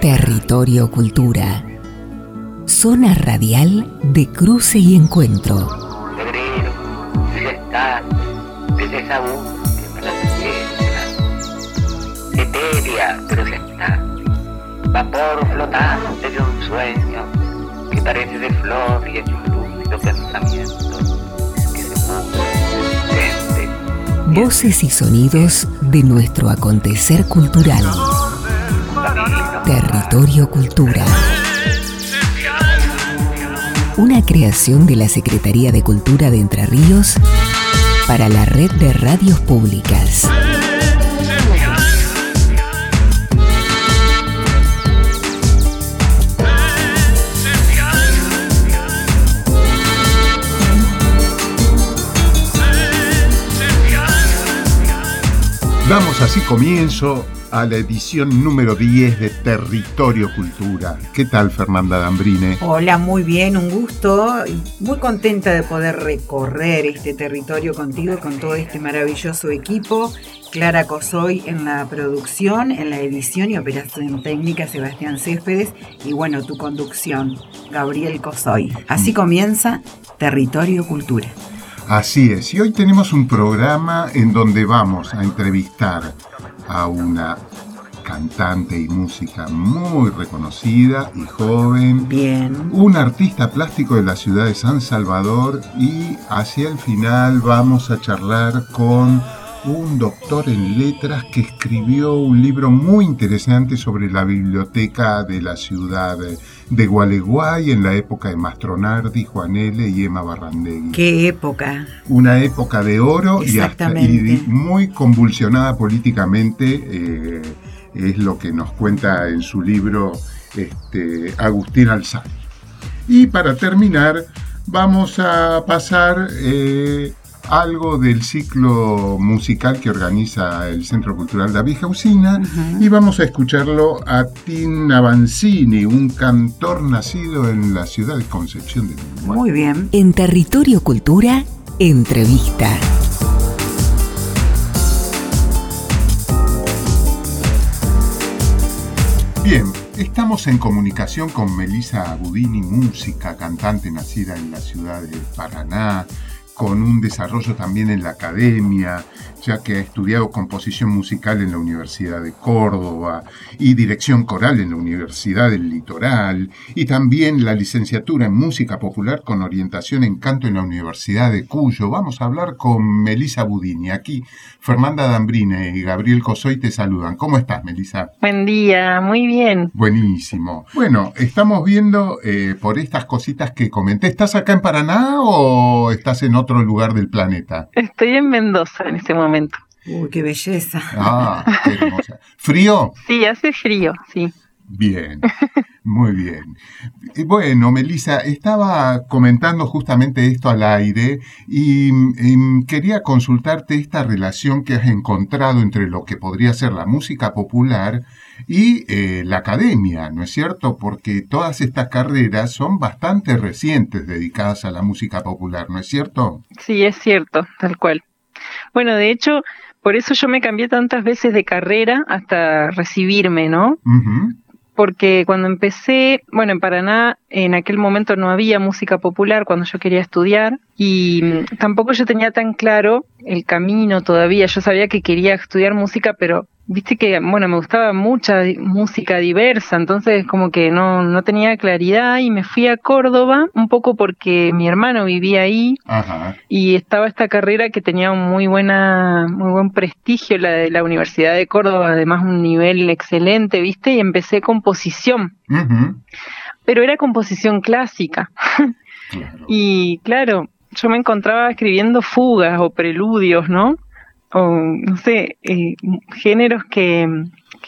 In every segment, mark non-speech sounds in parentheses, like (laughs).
Territorio Cultura. Zona radial de cruce y encuentro. Febrero, ya está, desde esa búsqueda la Etérea, pero ya está. Vapor flotante de un sueño que parece de flor y hecho lúcido pensamiento que se Voces y sonidos de nuestro acontecer cultural. Territorio Cultura. Una creación de la Secretaría de Cultura de Entre Ríos para la red de radios públicas. Damos así comienzo a la edición número 10 de Territorio Cultura. ¿Qué tal, Fernanda Dambrine? Hola, muy bien, un gusto. Muy contenta de poder recorrer este territorio contigo con todo este maravilloso equipo. Clara Cosoy en la producción, en la edición y operación técnica, Sebastián Céspedes. Y bueno, tu conducción, Gabriel Cosoy. Así comienza Territorio Cultura. Así es, y hoy tenemos un programa en donde vamos a entrevistar a una cantante y música muy reconocida y joven. Bien. Un artista plástico de la ciudad de San Salvador y hacia el final vamos a charlar con un doctor en letras que escribió un libro muy interesante sobre la biblioteca de la ciudad de Gualeguay en la época de Mastronardi, Juan L. y Emma Barrandegui. ¿Qué época? Una época de oro y, hasta, muy convulsionada políticamente, eh, es lo que nos cuenta en su libro este, Agustín Alzán. Y para terminar, vamos a pasar eh, algo del ciclo musical que organiza el Centro Cultural David Jausina y vamos a escucharlo a Tin Avanzini, un cantor nacido en la ciudad de Concepción de Uruguay. Muy bien. En Territorio Cultura, entrevista. Bien, estamos en comunicación con Melisa Budini, música, cantante nacida en la ciudad de Paraná, con un desarrollo también en la academia, ya que ha estudiado composición musical en la Universidad de Córdoba y dirección coral en la Universidad del Litoral, y también la licenciatura en música popular con orientación en canto en la Universidad de Cuyo. Vamos a hablar con Melisa Budini. Aquí Fernanda Dambrine y Gabriel Cosoy te saludan. ¿Cómo estás, Melisa? Buen día, muy bien. Buenísimo. Bueno, estamos viendo eh, por estas cositas que comenté. ¿Estás acá en Paraná o estás en otro otro lugar del planeta? Estoy en Mendoza en este momento. Uy, qué belleza. Ah, qué hermosa. ¿Frío? Sí, hace frío, sí. Bien, muy bien. Bueno, Melissa, estaba comentando justamente esto al aire y, quería consultarte esta relación que has encontrado entre lo que podría ser la música popular y eh, la academia, ¿no es cierto? Porque todas estas carreras son bastante recientes dedicadas a la música popular, ¿no es cierto? Sí, es cierto, tal cual. Bueno, de hecho, por eso yo me cambié tantas veces de carrera hasta recibirme, ¿no? Porque cuando empecé, bueno, en Paraná en aquel momento no había música popular cuando yo quería estudiar y mm, tampoco yo tenía tan claro el camino todavía. Yo sabía que quería estudiar música, pero viste que, bueno, me gustaba mucha música diversa, entonces como que no, no tenía claridad y me fui a Córdoba un poco porque mi hermano vivía ahí y estaba esta carrera que tenía un muy buena, muy buen prestigio, la de la Universidad de Córdoba, además un nivel excelente, viste, y empecé composición. Pero era composición clásica. (laughs) y claro, yo me encontraba escribiendo fugas o preludios, ¿no? O no sé, eh, géneros que,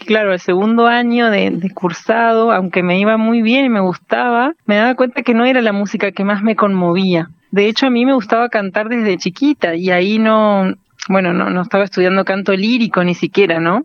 claro, el segundo año de, de, cursado, aunque me iba muy bien y me gustaba, me daba cuenta que no era la música que más me conmovía. De hecho, a mí me gustaba cantar desde chiquita y ahí no, bueno, no, no estaba estudiando canto lírico ni siquiera, ¿no?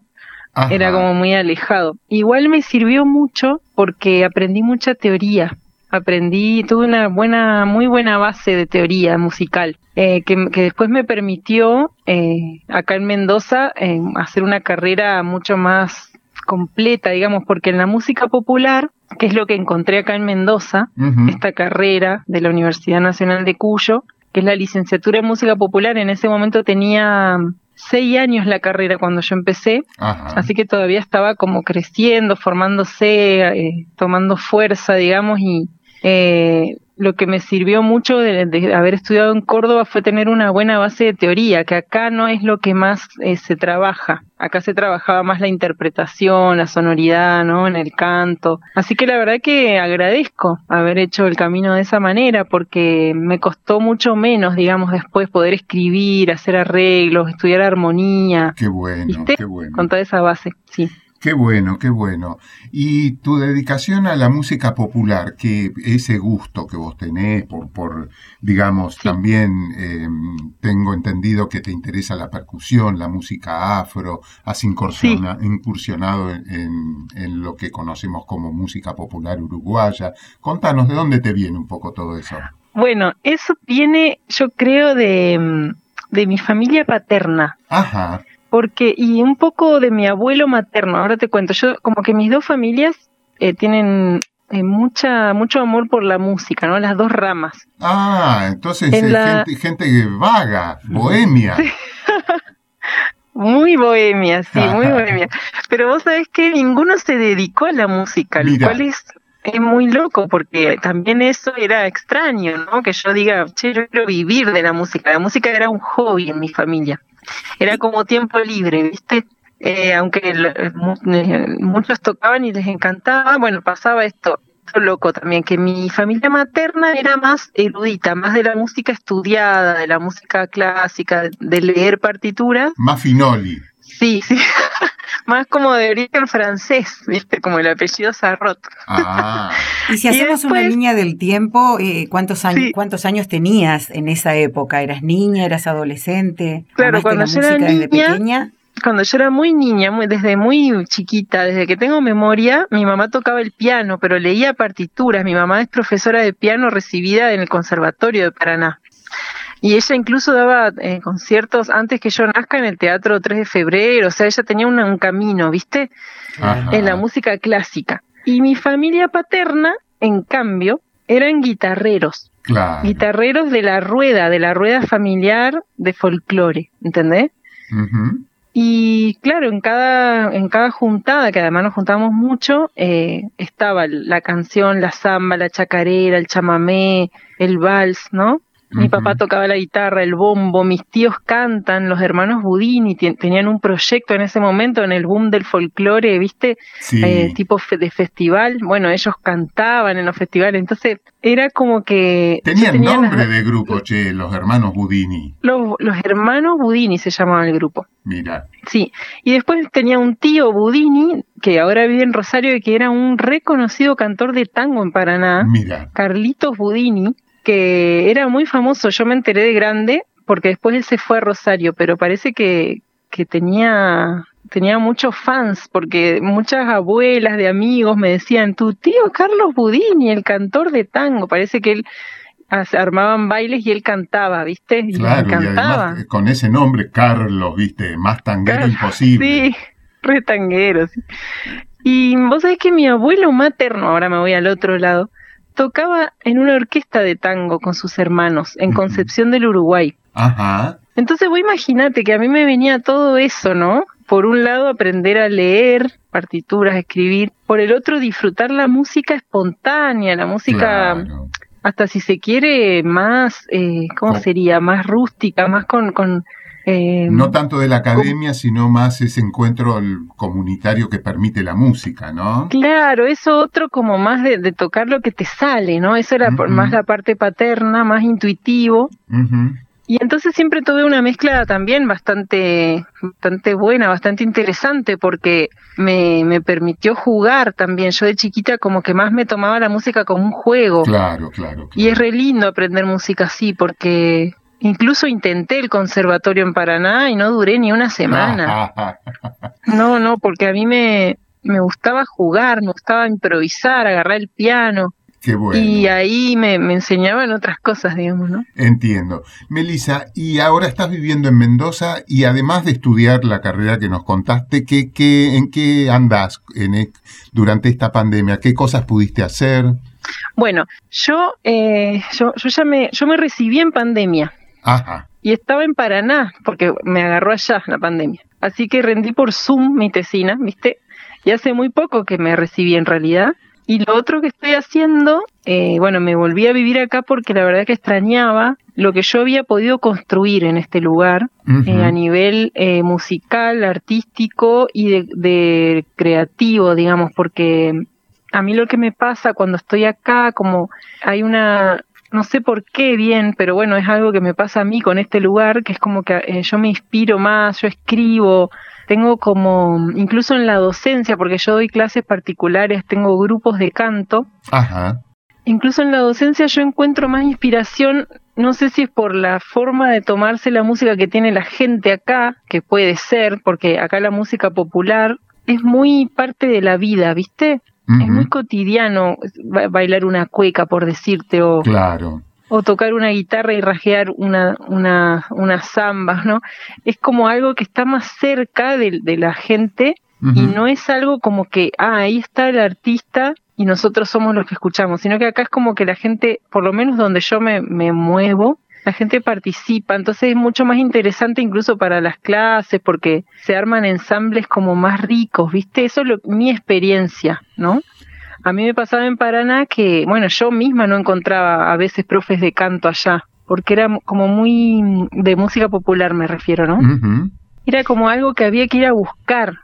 Era como muy alejado. Igual me sirvió mucho porque aprendí mucha teoría aprendí, tuve una buena, muy buena base de teoría musical, eh, que, después me permitió eh, acá en Mendoza eh, hacer una carrera mucho más completa, digamos, porque en la música popular, que es lo que encontré acá en Mendoza, esta carrera de la Universidad Nacional de Cuyo, que es la licenciatura en música popular, en ese momento tenía seis años la carrera cuando yo empecé, así que todavía estaba como creciendo, formándose, tomando fuerza, digamos, y, eh, lo que me sirvió mucho de, haber estudiado en Córdoba fue tener una buena base de teoría, que acá no es lo que más eh, se trabaja. Acá se trabajaba más la interpretación, la sonoridad, ¿no? En el canto. Así que la verdad que agradezco haber hecho el camino de esa manera, porque me costó mucho menos, digamos, después poder escribir, hacer arreglos, estudiar armonía. Qué bueno, qué bueno. Con toda esa base, sí. Qué bueno, qué bueno. Y tu dedicación a la música popular, que ese gusto que vos tenés por, por digamos, también em, tengo entendido que te interesa la percusión, la música afro, has incursionado en, en, lo que conocemos como música popular uruguaya. Contanos, ¿de dónde te viene un poco todo eso? Bueno, eso viene, yo creo, de, de mi familia paterna. Ajá porque y un poco de mi abuelo materno. Ahora te cuento, yo como que mis dos familias eh, tienen eh, mucha mucho amor por la música, ¿no? Las dos ramas. Ah, entonces es gente, gente, vaga, bohemia. (laughs) muy bohemia, sí, muy bohemia. (laughs) Pero vos sabés que ninguno se dedicó a la música, lo cual es es muy loco porque también eso era extraño, ¿no? Que yo diga, che, yo quiero vivir de la música. La música era un hobby en mi familia. Era como tiempo libre, ¿viste? Eh, aunque eh, muchos tocaban y les encantaba, bueno, pasaba esto, esto loco también, que mi familia materna era más erudita, más de la música estudiada, de la música clásica, de leer partituras. Más finoli. Sí, sí. (laughs) más como de origen francés, ¿viste? Como el apellido Sarrot. Ah. (laughs) y si hacemos una línea del tiempo, eh, ¿cuántos, años, ¿cuántos años tenías en esa época? ¿Eras niña, eras adolescente? Claro, cuando yo era niña, pequeña? Cuando yo era muy niña, muy, desde muy chiquita, desde que tengo memoria, mi mamá tocaba el piano, pero leía partituras. Mi mamá es profesora de piano recibida en el Conservatorio de Paraná. Y ella incluso daba eh, conciertos antes que yo nazca en el Teatro 3 de Febrero, o sea, ella tenía un camino, ¿viste? En la música clásica. Y mi familia paterna, en cambio, eran guitarreros. Guitarreros de la rueda, de la rueda familiar de folclore, ¿entendés? Y claro, en cada, en cada juntada, que además nos juntamos mucho, eh, estaba la canción, la samba, la chacarera, el chamamé, el vals, ¿no? Mi papá tocaba la guitarra, el bombo, mis tíos cantan, los hermanos Budini tenían un proyecto en ese momento en el boom del folclore, ¿viste? Eh, tipo de festival. Bueno, ellos cantaban en los festivales, entonces era como que... Tenían nombre de grupo, che, los hermanos Budini. Los, los hermanos Budini se llamaban el grupo. Mira. Sí, y después tenía un tío Budini, que ahora vive en Rosario y que era un reconocido cantor de tango en Paraná. Mira. Carlitos Budini que era muy famoso. Yo me enteré de grande porque después él se fue a Rosario, pero parece que, que tenía tenía muchos fans porque muchas abuelas de amigos me decían, tu tío Carlos Budini, el cantor de tango, parece que él armaban bailes y él cantaba, ¿viste? Y claro, cantaba. Eh, con ese nombre, Carlos, ¿viste? Más tanguero imposible. Sí, (laughs) re tanguero. Y vos sabés que mi abuelo materno, ahora me voy al otro lado, tocaba en una orquesta de tango con sus hermanos en Concepción del Uruguay. Ajá. Entonces vos imaginate que a mí me venía todo eso, ¿no? Por un lado aprender a leer partituras, escribir, por el otro disfrutar la música espontánea, la música hasta si se quiere más, eh, ¿cómo sería? Más rústica, más con, con eh, no tanto de la academia, sino más ese encuentro comunitario que permite la música, ¿no? Claro, eso otro como más de, tocar lo que te sale, ¿no? Eso era más la parte paterna, más intuitivo. Y entonces siempre tuve una mezcla también bastante, bastante buena, bastante interesante, porque me, me permitió jugar también. Yo de chiquita como que más me tomaba la música como un juego. Claro, claro. claro. Y es re lindo aprender música así, porque Incluso intenté el conservatorio en Paraná y no duré ni una semana. (laughs) No, no, porque a mí me, me gustaba jugar, me gustaba improvisar, agarrar el piano. Y ahí me, enseñaban otras cosas, digamos, ¿no? Entiendo. Melissa, y ahora estás viviendo en Mendoza y además de estudiar la carrera que nos contaste, ¿qué, qué, ¿en qué andas en, e, durante esta pandemia? ¿Qué cosas pudiste hacer? Bueno, yo, eh, yo, yo ya me, yo me recibí en pandemia. Ajá. Y estaba en Paraná, porque me agarró allá la pandemia. Así que rendí por Zoom mi tesina, ¿viste? Y hace muy poco que me recibí en realidad. Y lo otro que estoy haciendo, eh, bueno, me volví a vivir acá porque la verdad que extrañaba lo que yo había podido construir en este lugar eh, a nivel eh, musical, artístico y de, de, creativo, digamos, porque a mí lo que me pasa cuando estoy acá, como hay una, no sé por qué bien, pero bueno, es algo que me pasa a mí con este lugar, que es como que yo me inspiro más, yo escribo, tengo como, incluso en la docencia, porque yo doy clases particulares, tengo grupos de canto. Ajá. Incluso en la docencia yo encuentro más inspiración, no sé si es por la forma de tomarse la música que tiene la gente acá, que puede ser, porque acá la música popular es muy parte de la vida, ¿viste? Es muy cotidiano bailar una cueca, por decirte, o, claro. o tocar una guitarra y rajear una, una, una ¿no? Es como algo que está más cerca de, la gente y no es algo como que, ah, ahí está el artista y nosotros somos los que escuchamos, sino que acá es como que la gente, por lo menos donde yo me, me muevo, la gente participa, entonces es mucho más interesante incluso para las clases porque se arman ensambles como más ricos, ¿viste? Eso es lo, mi experiencia, ¿no? A mí me pasaba en Paraná que, bueno, yo misma no encontraba a veces profes de canto allá, porque era como muy de música popular, me refiero, ¿no? Era como algo que había que ir a buscar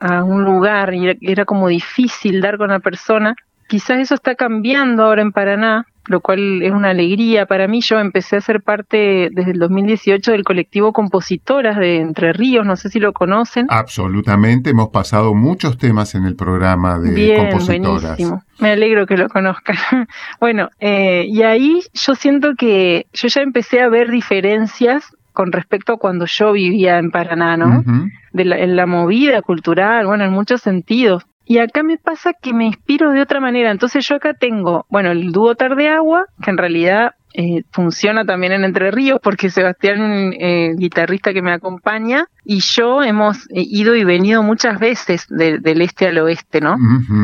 a, un lugar y era, como difícil dar con la persona. Quizás eso está cambiando ahora en Paraná, lo cual es una alegría para mí. Yo empecé a ser parte desde el 2018 del colectivo Compositoras de Entre Ríos, no sé si lo conocen. Absolutamente, hemos pasado muchos temas en el programa de Bien, Compositoras. Buenísimo. Me alegro que lo conozcan. (laughs) bueno, eh, y ahí yo siento que yo ya empecé a ver diferencias con respecto a cuando yo vivía en Paraná, ¿no? de la, en la movida cultural, bueno, en muchos sentidos. Y acá me pasa que me inspiro de otra manera. Entonces yo acá tengo, bueno, el dúo Tarde Agua, que en realidad eh, funciona también en Entre Ríos porque Sebastián, eh, guitarrista que me acompaña, y yo hemos eh, ido y venido muchas veces del este al oeste, ¿no?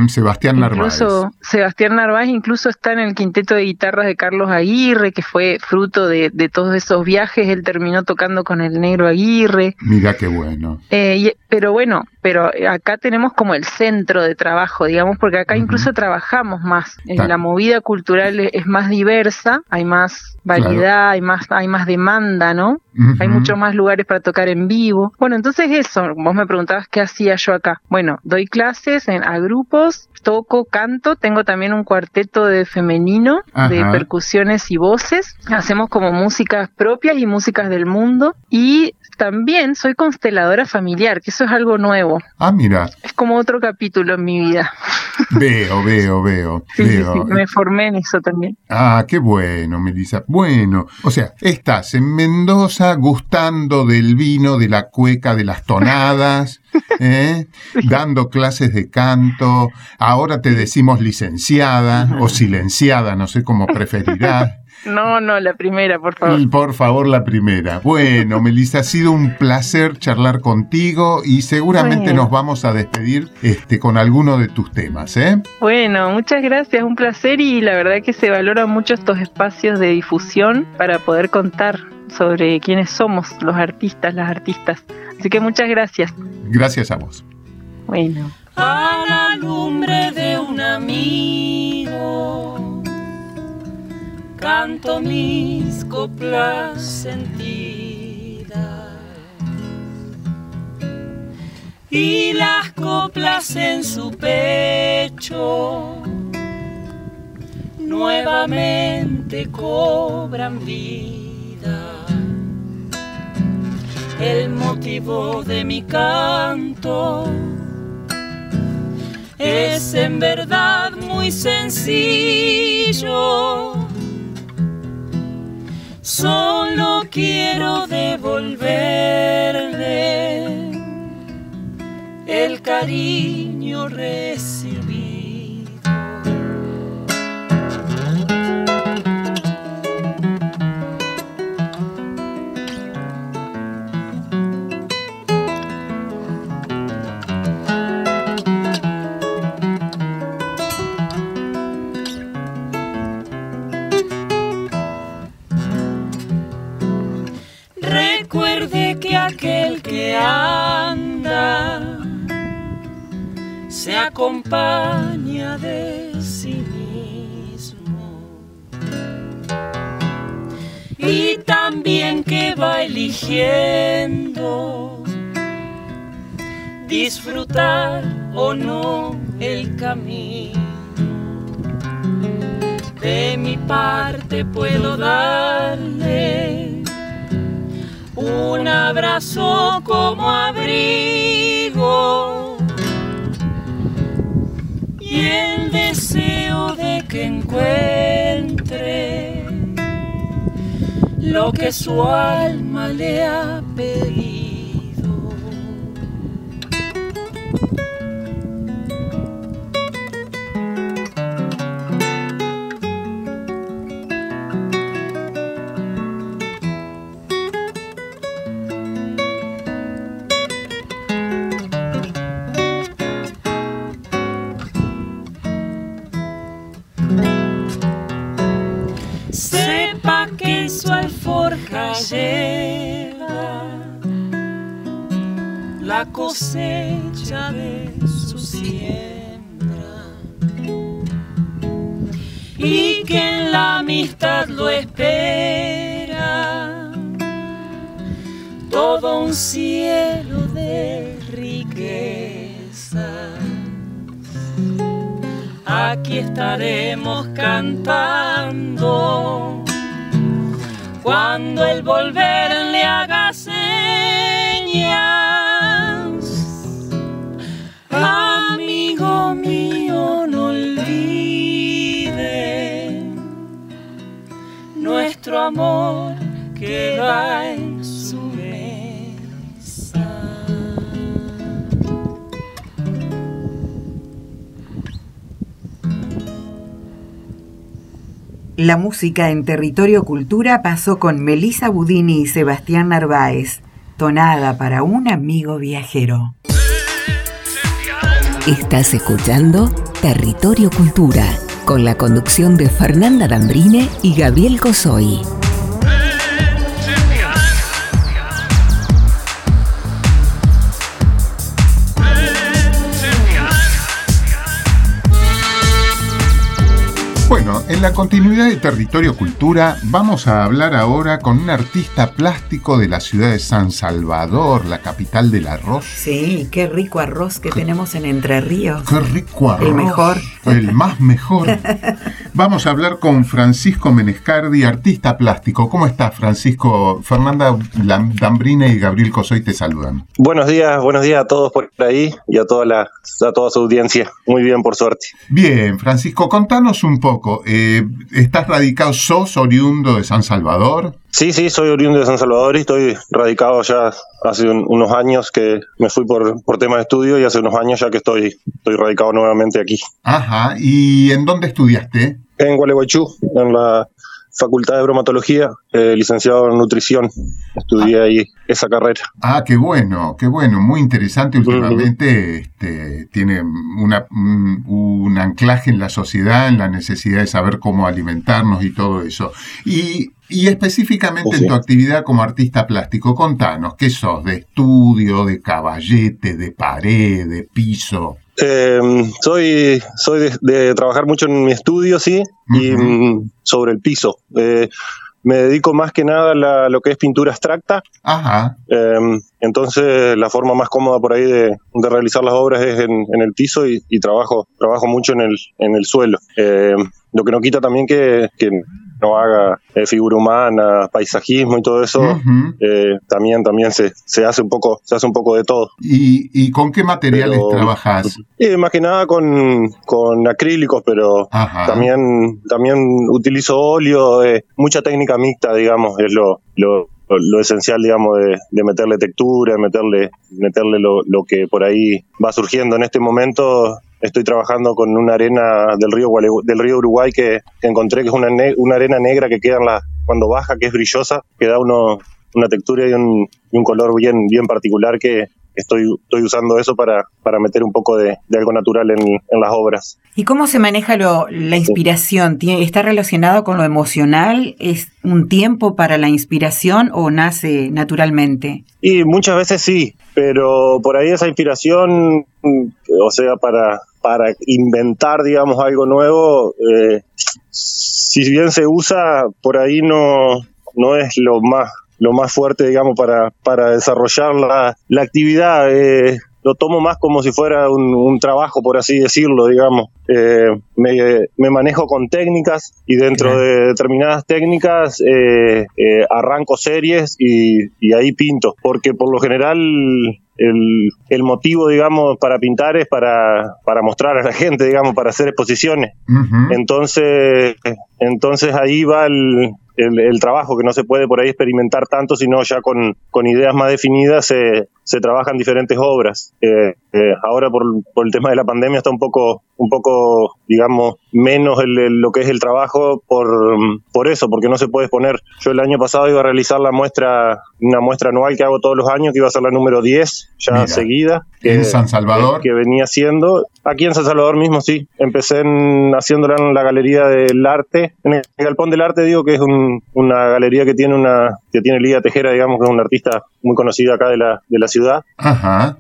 Sebastián Narváez. Incluso Sebastián Narváez incluso está en el quinteto de guitarras de Carlos Aguirre, que fue fruto de, todos esos viajes. Él terminó tocando con el negro Aguirre. Mira qué bueno. Eh, pero bueno, pero acá tenemos como el centro de trabajo, digamos, porque acá incluso trabajamos más. La movida cultural es más diversa, hay más variedad, hay más, hay más demanda, ¿no? Hay muchos más lugares para tocar en vivo. Bueno, entonces eso, vos me preguntabas qué hacía yo acá. Bueno, doy clases en, a grupos, toco, canto, tengo también un cuarteto de femenino, de percusiones y voces. Hacemos como músicas propias y músicas del mundo. Y también soy consteladora familiar, que eso es algo nuevo. Ah, mira. Es como otro capítulo en mi vida. (laughs) Veo, veo, veo. Sí, Sí, me formé en eso también. Ah, qué bueno, Melissa. Bueno, o sea, estás en Mendoza gustando del vino, de la cueca, de las tonadas, (laughs) ¿eh? dando clases de canto. Ahora te decimos licenciada o silenciada, no sé cómo preferirás. (laughs) No, no, la primera, por favor. Por favor, la primera. Bueno, Melissa, ha sido un placer charlar contigo y seguramente nos vamos a despedir este, con alguno de tus temas, ¿eh? Bueno, muchas gracias, un placer y la verdad que se valoran mucho estos espacios de difusión para poder contar sobre quiénes somos los artistas, las artistas. Así que muchas gracias. Gracias a vos. Bueno. A la lumbre de un amigo canto mis coplas sentidas y las coplas en su pecho nuevamente cobran vida. El motivo de mi canto es en verdad muy sencillo Solo quiero devolverle el cariño recibido. Acompaña de sí mismo y también que va eligiendo disfrutar o no el camino. De mi parte puedo darle un abrazo como abrigo deseo de que encuentre lo que su alma le cosecha de su siembra. Y que en la amistad lo espera. Todo un cielo de riqueza. Aquí estaremos cantando. Cuando el volver le haga nuestro amor queda en su mesa. La música en Territorio Cultura pasó con Melissa Budini y Sebastián Narváez, tonada para un amigo viajero. Estás escuchando Territorio Cultura, con la conducción de Fernanda Dambrine y Gabriel Cosoy. En la continuidad de Territorio Cultura vamos a hablar ahora con un artista plástico de la ciudad de San Salvador, la capital del arroz. Sí, qué rico arroz que tenemos en Entre Ríos. Qué rico arroz. El mejor. El más mejor. (laughs) Vamos a hablar con Francisco Menescardi, artista plástico. ¿Cómo estás, Francisco? Fernanda Dambrina y Gabriel Cosoy te saludan. Buenos días, buenos días a todos por ahí y a toda la a toda su audiencia. Muy bien, por suerte. Bien, Francisco, contanos un poco. Eh, ¿Estás radicado, sos oriundo de San Salvador? Sí, sí, soy oriundo de San Salvador y estoy radicado ya hace unos años que me fui por, por tema de estudio y hace unos años ya que estoy, estoy radicado nuevamente aquí. Ajá, ¿y en dónde estudiaste? En Gualeguaychú, en la Facultad de Bromatología, eh, licenciado en nutrición. Estudié ahí esa carrera. Ah, qué bueno, qué bueno, muy interesante. Últimamente este, tiene una, un, anclaje en la sociedad, en la necesidad de saber cómo alimentarnos y todo eso. Y, y específicamente en tu actividad como artista plástico, contanos, ¿qué sos? ¿De estudio, de caballete, de pared, de piso? Eh, soy soy de, trabajar mucho en mi estudio, sí, y mm, sobre el piso. Eh, me dedico más que nada a lo que es pintura abstracta. Ajá. Em, entonces, la forma más cómoda por ahí de, realizar las obras es en, el piso y, trabajo trabajo mucho en el, en el suelo. Em, lo que no quita también que, que no haga eh, figura humana, paisajismo y todo eso, eh, también también se, se, hace un poco se hace un poco de todo. ¿Y, con qué materiales trabajas? Eh, más que nada con, con acrílicos, pero también también utilizo óleo, eh, mucha técnica mixta, digamos, es lo, lo lo esencial, digamos, de, de, meterle textura, meterle, meterle lo, lo, que por ahí va surgiendo en este momento estoy trabajando con una arena del río del río Uruguay que, encontré que es una, una arena negra que queda la, cuando baja, que es brillosa, que da uno, una textura y un, y un color bien, bien particular que, estoy, estoy usando eso para, para meter un poco de, algo natural en, en, las obras. ¿Y cómo se maneja lo, la inspiración? ¿Está relacionado con lo emocional? ¿Es un tiempo para la inspiración o nace naturalmente? Y muchas veces sí, pero por ahí esa inspiración, o sea, para, para inventar, digamos, algo nuevo, eh, si bien se usa, por ahí no, no es lo más lo más fuerte, digamos, para, para desarrollar la, la actividad. Eh, lo tomo más como si fuera un, trabajo, por así decirlo, digamos. Eh, me, me, manejo con técnicas y dentro de determinadas técnicas eh, arranco series y, y, ahí pinto, porque por lo general el, el, motivo, digamos, para pintar es para, para mostrar a la gente, digamos, para hacer exposiciones. Entonces, entonces ahí va el, el, trabajo, que no se puede por ahí experimentar tanto, sino ya con, con ideas más definidas se, se trabajan diferentes obras. Eh, eh, ahora por, por, el tema de la pandemia está un poco, un poco digamos, menos el, lo que es el trabajo por, por eso, porque no se puede exponer. Yo el año pasado iba a realizar la muestra, una muestra anual que hago todos los años, que iba a ser la número 10, ya seguida. ¿En San Salvador? Que, venía haciendo. Aquí en San Salvador mismo, sí. Empecé en, haciéndola en la Galería del Arte. En el Galpón del Arte, digo que es una galería que tiene una que tiene Lidia Tejera, digamos, que es una artista muy conocida acá de la, de la ciudad.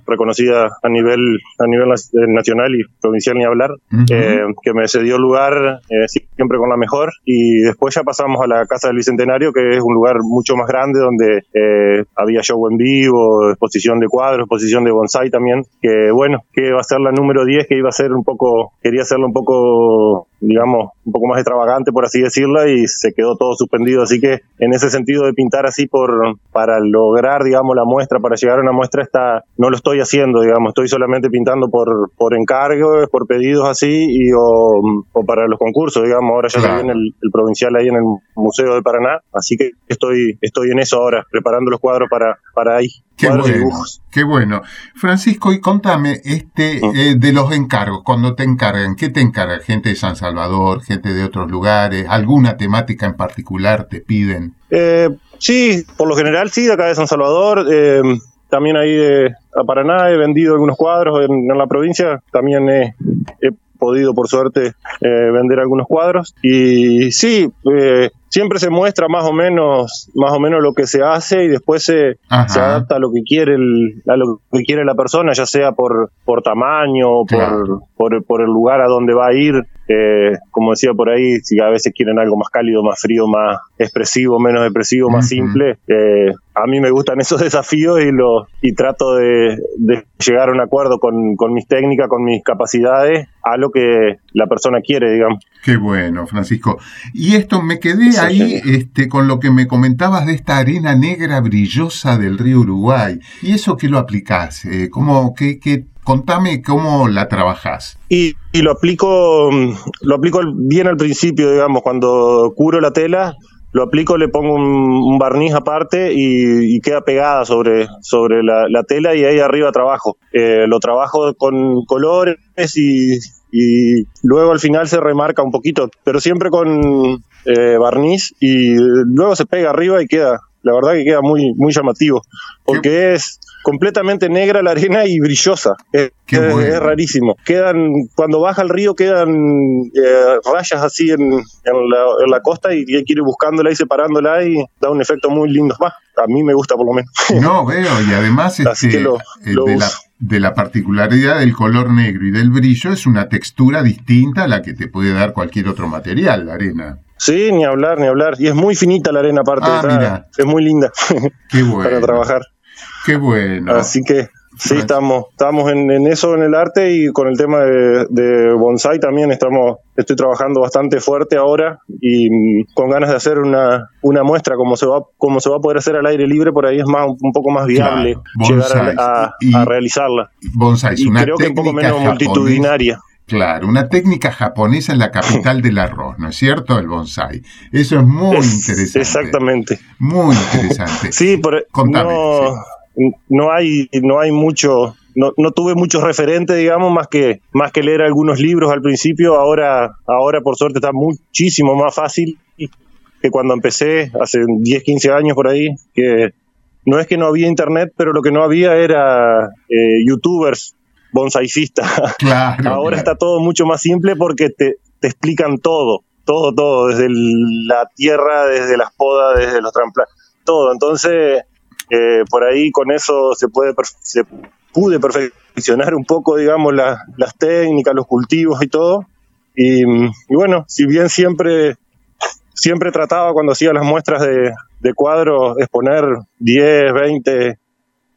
Reconocida a nivel, a nivel nacional y provincial ni hablar. Eh, que me cedió lugar eh, siempre con la mejor. Y después ya pasamos a la Casa del Bicentenario, que es un lugar mucho más grande donde eh, había show en vivo, exposición de cuadros, exposición de bonsai también. Que bueno, que va a ser la número 10, que iba a ser un poco, quería hacerlo un poco digamos, un poco más extravagante, por así decirlo, y se quedó todo suspendido. Así que en ese sentido de pintar así por para lograr, digamos, la muestra, para llegar a una muestra, está, no lo estoy haciendo, digamos, estoy solamente pintando por, por encargo, por pedidos así, y o, para los concursos, digamos, ahora ya se viene el, provincial ahí en el Museo de Paraná, así que estoy, estoy en eso ahora, preparando los cuadros para, para ahí. Qué bueno, qué bueno. Francisco, y contame, este, mm. eh, de los encargos, cuando te encargan, ¿qué te encarga? ¿Gente de San Salvador, gente de otros lugares? ¿Alguna temática en particular te piden? Eh, sí, por lo general sí, de acá de San Salvador. Eh, también ahí de a Paraná he vendido algunos cuadros en, la provincia. También he, podido, por suerte, vender algunos cuadros. Y sí, siempre se muestra más o menos más o menos lo que se hace y después se, se adapta a lo que quiere el, a lo que quiere la persona ya sea por por tamaño por, por, por el lugar a donde va a ir eh, como decía por ahí si a veces quieren algo más cálido más frío más expresivo menos expresivo más simple eh, a mí me gustan esos (laughs) desafíos y lo y trato de, de llegar a un acuerdo con, con mis técnicas con mis capacidades a lo que la persona quiere digamos qué bueno Francisco y esto me quedé ahí este, con lo que me comentabas de esta arena negra brillosa del río Uruguay. ¿Y eso qué lo aplicás? Eh, ¿cómo, qué, contame cómo la trabajás. Y, lo aplico mm, lo aplico bien al principio, digamos, cuando curo la tela, lo aplico, le pongo un, barniz aparte y, queda pegada sobre, sobre la, tela y ahí arriba trabajo. Eh, lo trabajo con colores y, y luego al final se remarca un poquito, pero siempre con eh, barniz y luego se pega arriba y queda, la verdad que queda muy, muy llamativo, porque es completamente negra la arena y brillosa. Es, rarísimo. Quedan, cuando baja el río, quedan eh, rayas así en, la, costa y hay que ir buscándola y separándola y da un efecto muy lindo. Más, a mí me gusta por lo menos. (laughs) No, veo, y además este, eh, de, la, de la particularidad del color negro y del brillo es una textura distinta a la que te puede dar cualquier otro material, la arena. Sí, ni hablar, ni hablar. Y es muy finita la arena aparte. Ah, es muy linda Qué (laughs) bueno. para trabajar. Qué bueno. Así que sí, estamos, estamos en, eso en el arte y con el tema de, bonsai también estamos, estoy trabajando bastante fuerte ahora y mm, con ganas de hacer una, una muestra como se va, como se va a poder hacer al aire libre, por ahí es más un poco más viable llegar a, realizarla. Bonsai, y creo que un poco menos multitudinaria. Claro, una técnica japonesa en la capital del arroz, ¿no es cierto? El bonsai. Eso es muy interesante. Exactamente. Muy interesante. sí, por, Contame, no, no hay, no hay mucho, no, no, tuve muchos referentes, digamos, más que, más que leer algunos libros al principio. Ahora, ahora por suerte está muchísimo más fácil que cuando empecé, hace 10, 15 años por ahí, que no es que no había internet, pero lo que no había era eh, youtubers bonsaisistas. (laughs) Ahora está todo mucho más simple porque te, te explican todo, todo, todo, desde la tierra, desde las podas, desde los trasplantes, todo. Entonces, por ahí con eso se puede se pude perfeccionar un poco, digamos, las técnicas, los cultivos y todo. Y, bueno, si bien siempre, siempre trataba cuando hacía las muestras de, de cuadros exponer 10, 20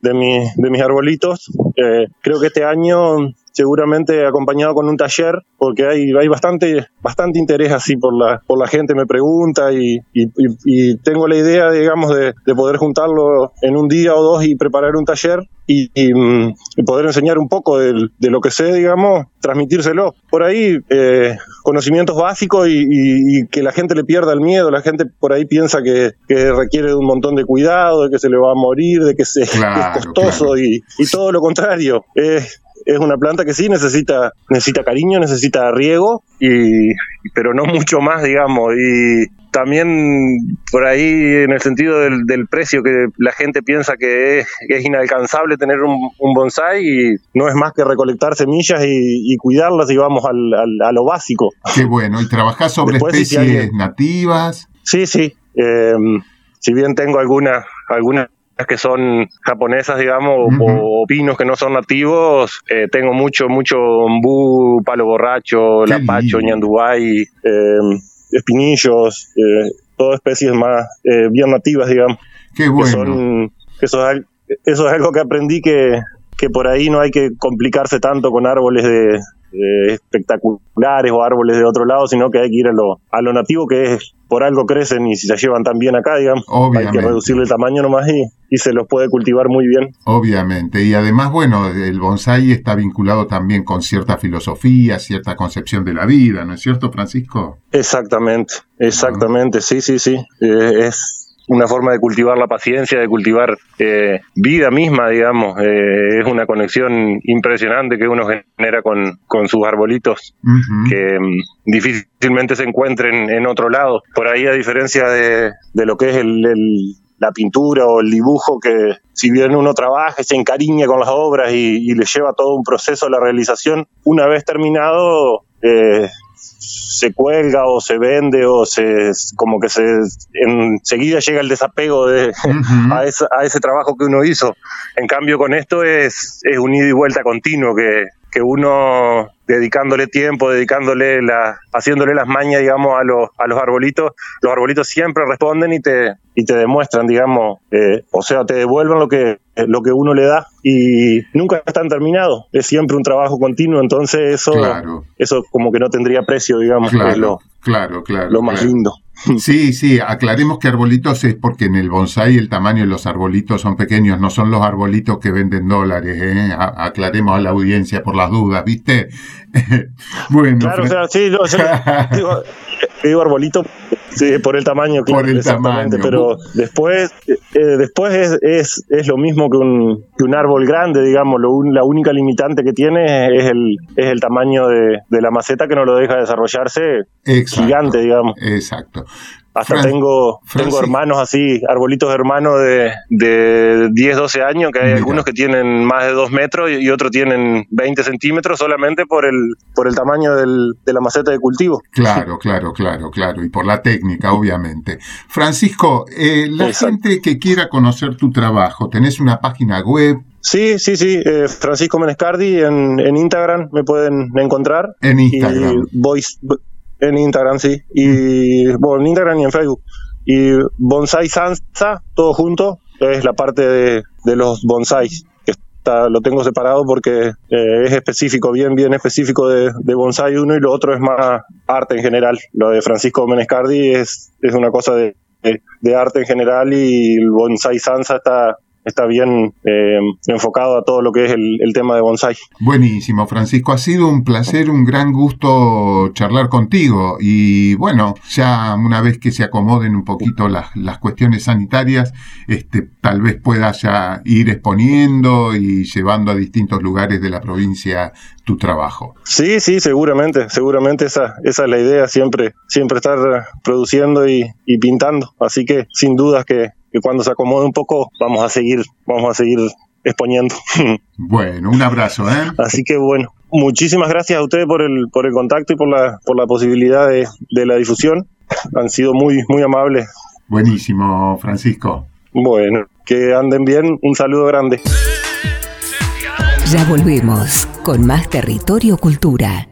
de, mi, de mis arbolitos, eh, creo que este año seguramente acompañado con un taller, porque hay, hay bastante, bastante interés así por la, por la gente, me pregunta y, y, tengo la idea, digamos, de, de, poder juntarlo en un día o dos y preparar un taller y, mm, poder enseñar un poco de, de, lo que sé, digamos, transmitírselo. Por ahí, eh, conocimientos básicos y, que la gente le pierda el miedo. La gente por ahí piensa que, que, requiere de un montón de cuidado, de que se le va a morir, de que, se, es costoso y, todo lo contrario. Es, es una planta que sí necesita, necesita cariño, necesita riego, y, pero no mucho más, digamos. Y también por ahí en el sentido del, precio que la gente piensa que es, inalcanzable tener un, bonsai y no es más que recolectar semillas y, cuidarlas y vamos al, a lo básico. Qué bueno, ¿y trabajás sobre especies nativas? Sí, sí. Eh, si bien tengo algunas algunas que son japonesas, digamos, o, pinos que no son nativos, eh, tengo mucho, mucho ombú, palo borracho, lapacho, ñandubay, eh, espinillos, eh, todas especies más eh, bien nativas, digamos. Qué bueno. Que eso, es, eso es algo que aprendí que, que por ahí no hay que complicarse tanto con árboles de, espectaculares o árboles de otro lado, sino que hay que ir a lo, a lo nativo que es por algo crecen y si se llevan tan bien acá, digamos, hay que reducirle el tamaño nomás y, y se los puede cultivar muy bien. Obviamente, y además, bueno, el bonsai está vinculado también con cierta filosofía, cierta concepción de la vida, ¿no es cierto, Francisco? Exactamente, exactamente, sí, sí, sí, eh, es una forma de cultivar la paciencia, de cultivar eh, vida misma, digamos. Eh, es una conexión impresionante que uno genera con, con sus arbolitos, que mm, difícilmente se encuentren en otro lado. Por ahí, a diferencia de, de lo que es el, la pintura o el dibujo, que si bien uno trabaja se encariña con las obras y, y le lleva todo un proceso a la realización, una vez terminado, eh, se cuelga o se vende o se como que se enseguida llega el desapego de, a, ese trabajo que uno hizo. En cambio con esto es, es un ida y vuelta continuo que, que uno dedicándole tiempo, dedicándole la, haciéndole las mañas, digamos, a los, a los arbolitos, los arbolitos siempre responden y te, y te demuestran, digamos, eh, o sea, te devuelven lo que, lo que uno le da y nunca están terminados, es siempre un trabajo continuo, entonces eso, eso como que no tendría precio, digamos, es lo, claro, claro, lo más lindo. Sí, sí, aclaremos que arbolitos es porque en el bonsai el tamaño de los arbolitos son pequeños, no son los arbolitos que venden dólares, ¿eh? aclaremos a la audiencia por las dudas, ¿viste? (laughs) bueno. Claro, o sea, sí, (laughs) digo, digo, arbolito sí, por el tamaño, por el tamaño. pero después, eh, después es, es, es, lo mismo que un, que un árbol grande, digamos, lo, la única limitante que tiene es el, es el tamaño de, de la maceta que no lo deja desarrollarse gigante, digamos. Exacto. Hasta tengo, tengo hermanos así, arbolitos hermanos de, de 10, 12 años, que hay algunos que tienen más de 2 metros y, otros tienen 20 centímetros solamente por el, por el tamaño del, de la maceta de cultivo. Claro, claro, claro, claro, y por la técnica, obviamente. Francisco, eh, la gente que quiera conocer tu trabajo, ¿tenés una página web? Sí, sí, sí, eh, Francisco Menescardi en, en Instagram me pueden encontrar. En Instagram. Y voice, en Instagram, sí. Y bueno, en Instagram y en Facebook. Y Bonsai Sansa, todo junto, es la parte de, de los bonsais. Que está, lo tengo separado porque eh, es específico, bien, bien específico de, de bonsai uno y lo otro es más arte en general. Lo de Francisco Menescardi es, es una cosa de, de arte en general y el Bonsai Sansa está está bien eh, enfocado a todo lo que es el, tema de bonsai. Buenísimo, Francisco. Ha sido un placer, un gran gusto charlar contigo. Y bueno, ya una vez que se acomoden un poquito las, las cuestiones sanitarias, este, tal vez pueda ya ir exponiendo y llevando a distintos lugares de la provincia tu trabajo. Sí, sí, seguramente, seguramente esa, esa es la idea, siempre, siempre estar produciendo y, y pintando. Así que sin dudas que, que cuando se acomode un poco vamos a seguir, vamos a seguir exponiendo. (laughs) Bueno, un abrazo, ¿eh? Así que bueno, muchísimas gracias a ustedes por el, por el contacto y por la, por la posibilidad de, de la difusión. Han sido muy, muy amables. Buenísimo, Francisco. Bueno, que anden bien. Un saludo grande. Ya volvemos con más Territorio Cultura.